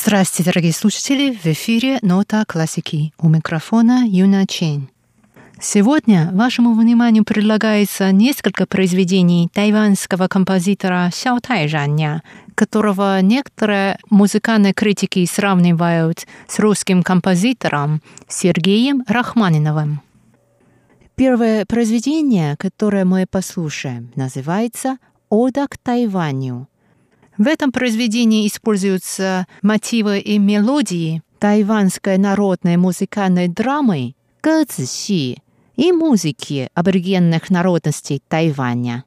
Здравствуйте, дорогие слушатели! В эфире «Нота классики». У микрофона Юна Чен. Сегодня вашему вниманию предлагается несколько произведений тайванского композитора Сяо Тайжаня, которого некоторые музыкальные критики сравнивают с русским композитором Сергеем Рахманиновым. Первое произведение, которое мы послушаем, называется «Ода к Тайваню». В этом произведении используются мотивы и мелодии тайванской народной музыкальной драмы «Гэцзixi» и музыки аборигенных народностей Тайваня.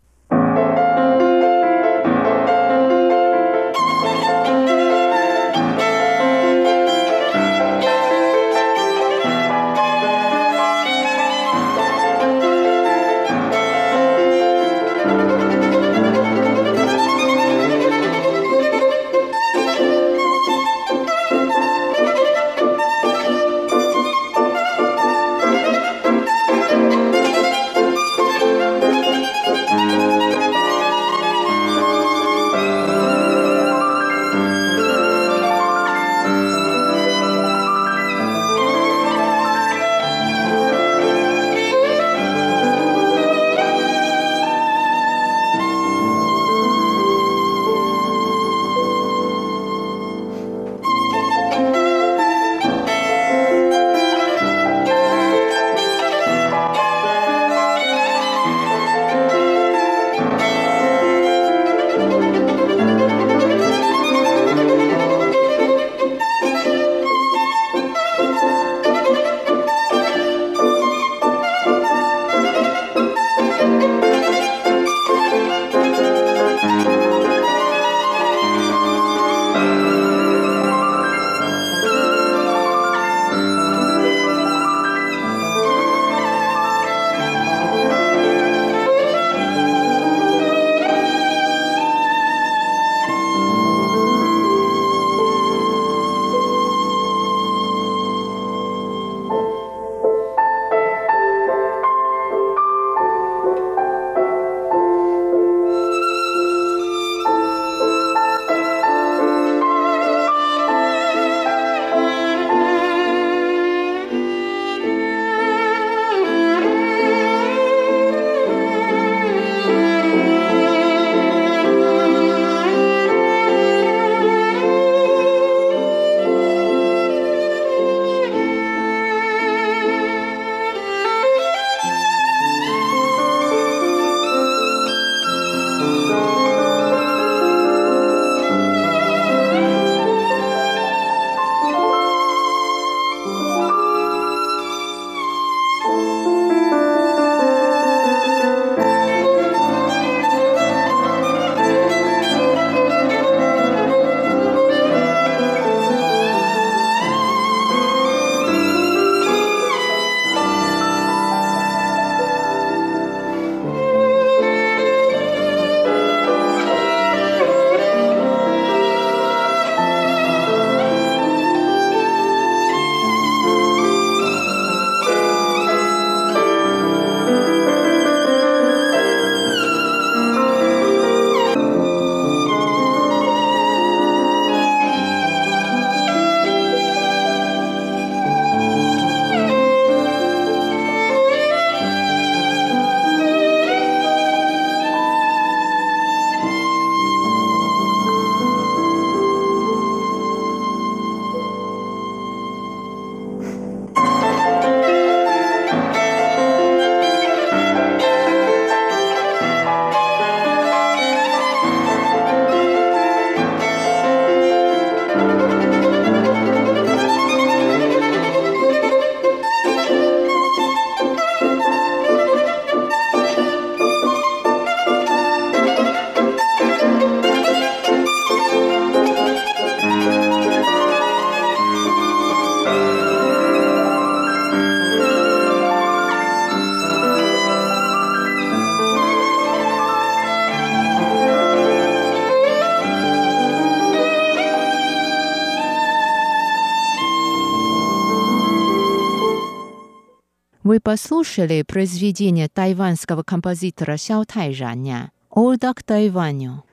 Вы послушали произведение тайванского композитора Сяо Тайжаня «Ода к Тайваню».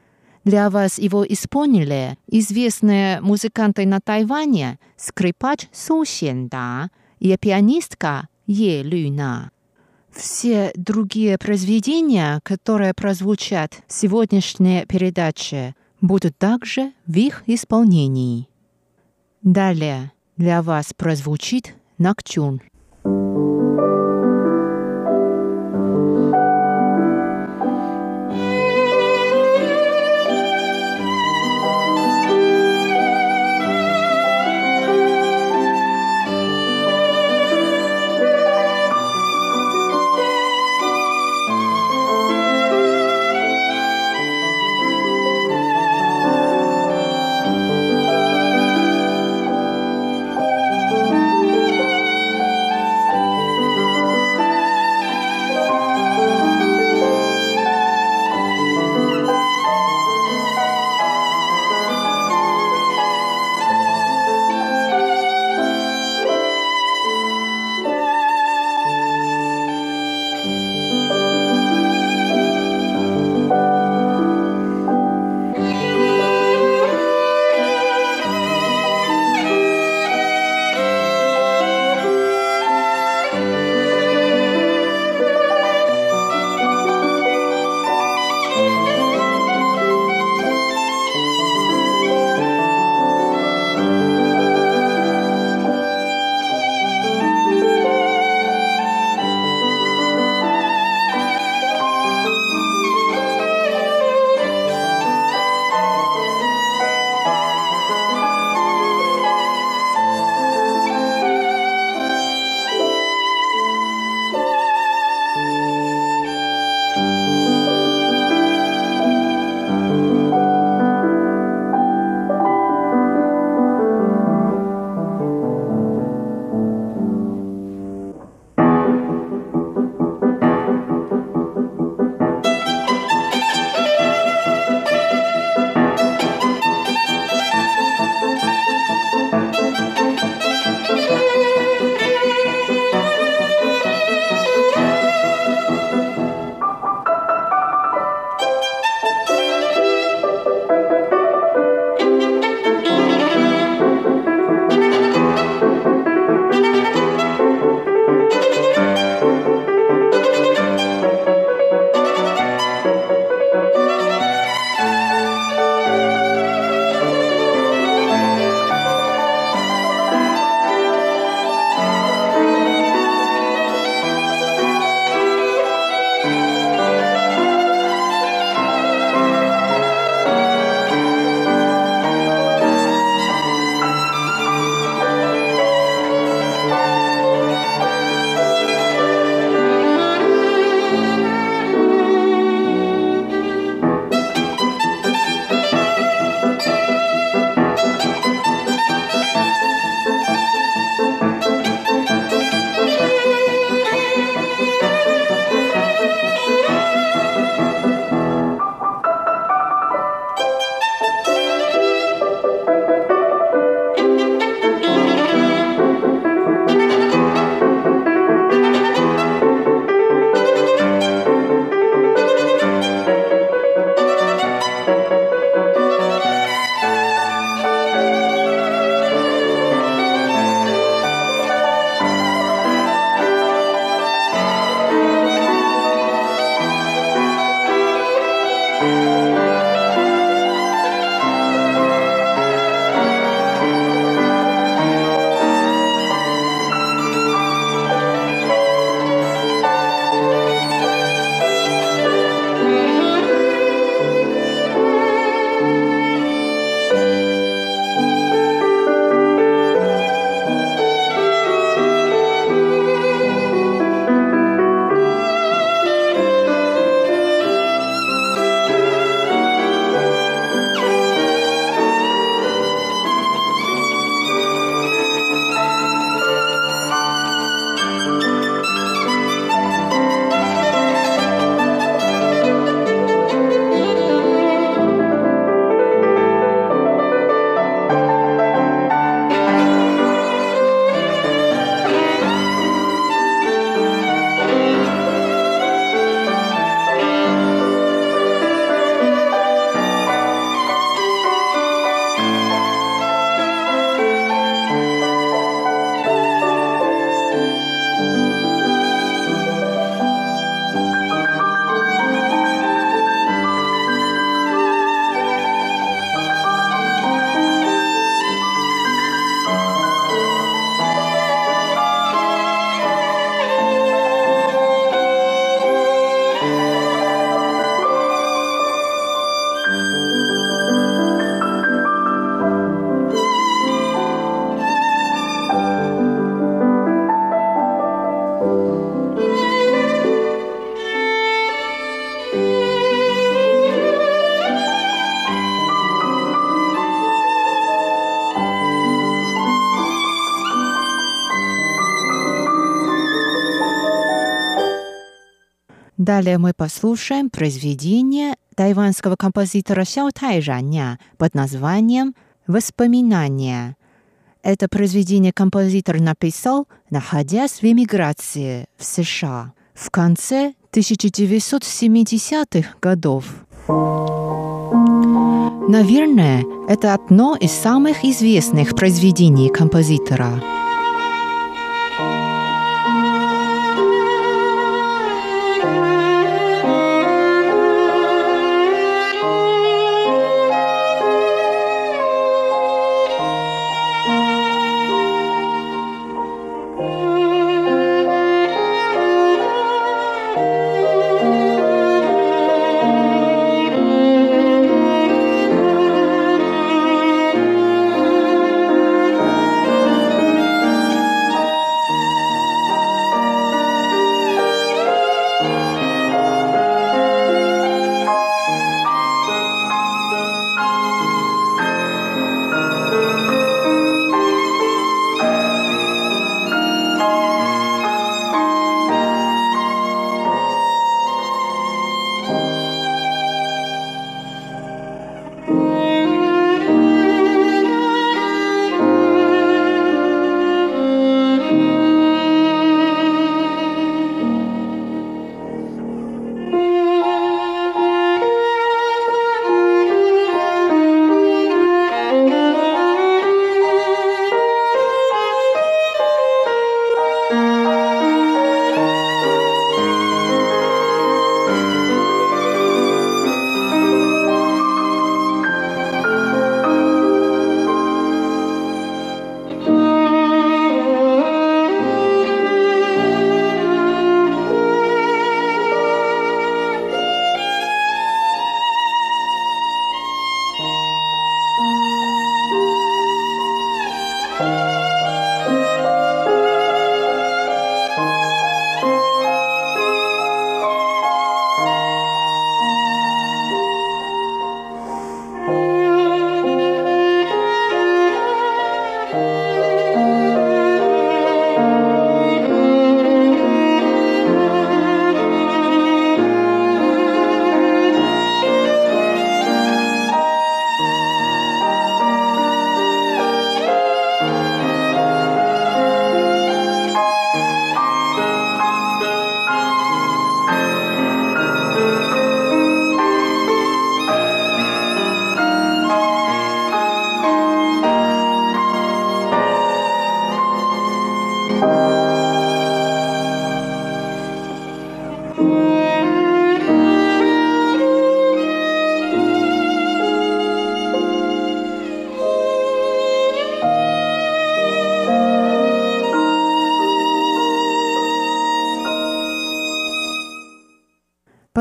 Для вас его исполнили известные музыканты на Тайване, скрипач Су Сенда и пианистка Е Люна. Все другие произведения, которые прозвучат в сегодняшней передаче, будут также в их исполнении. Далее для вас прозвучит Ноктюрн. Далее мы послушаем произведение тайванского композитора Сяо Тайжаня под названием «Воспоминания». Это произведение композитор написал, находясь в эмиграции в США в конце 1970-х годов. Наверное, это одно из самых известных произведений композитора.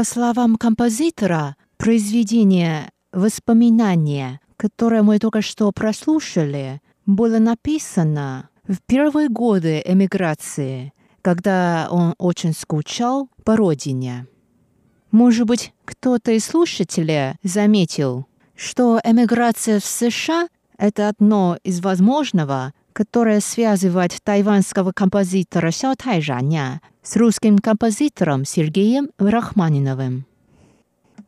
Словам композитора, произведение «Воспоминания», которое мы только что прослушали, было написано в первые годы эмиграции, когда он очень скучал по родине. Может быть, кто-то из слушателей заметил, что эмиграция в США — это одно из возможного, которое связывает тайванского композитора Сяо Тайжаня с русским композитором Сергеем Рахманиновым.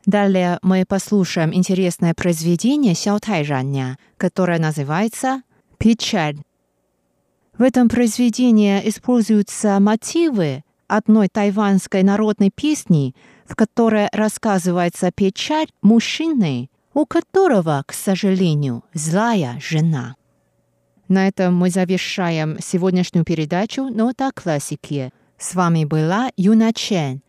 Далее мы послушаем интересное произведение Сяо Тайжаня, которое называется «Печаль». В этом произведении используются мотивы одной тайванской народной песни, в которой рассказывается печаль мужчины, у которого, к сожалению, злая жена. На этом мы завершаем сегодняшнюю передачу «Нота классики». С вами была Юна Чен.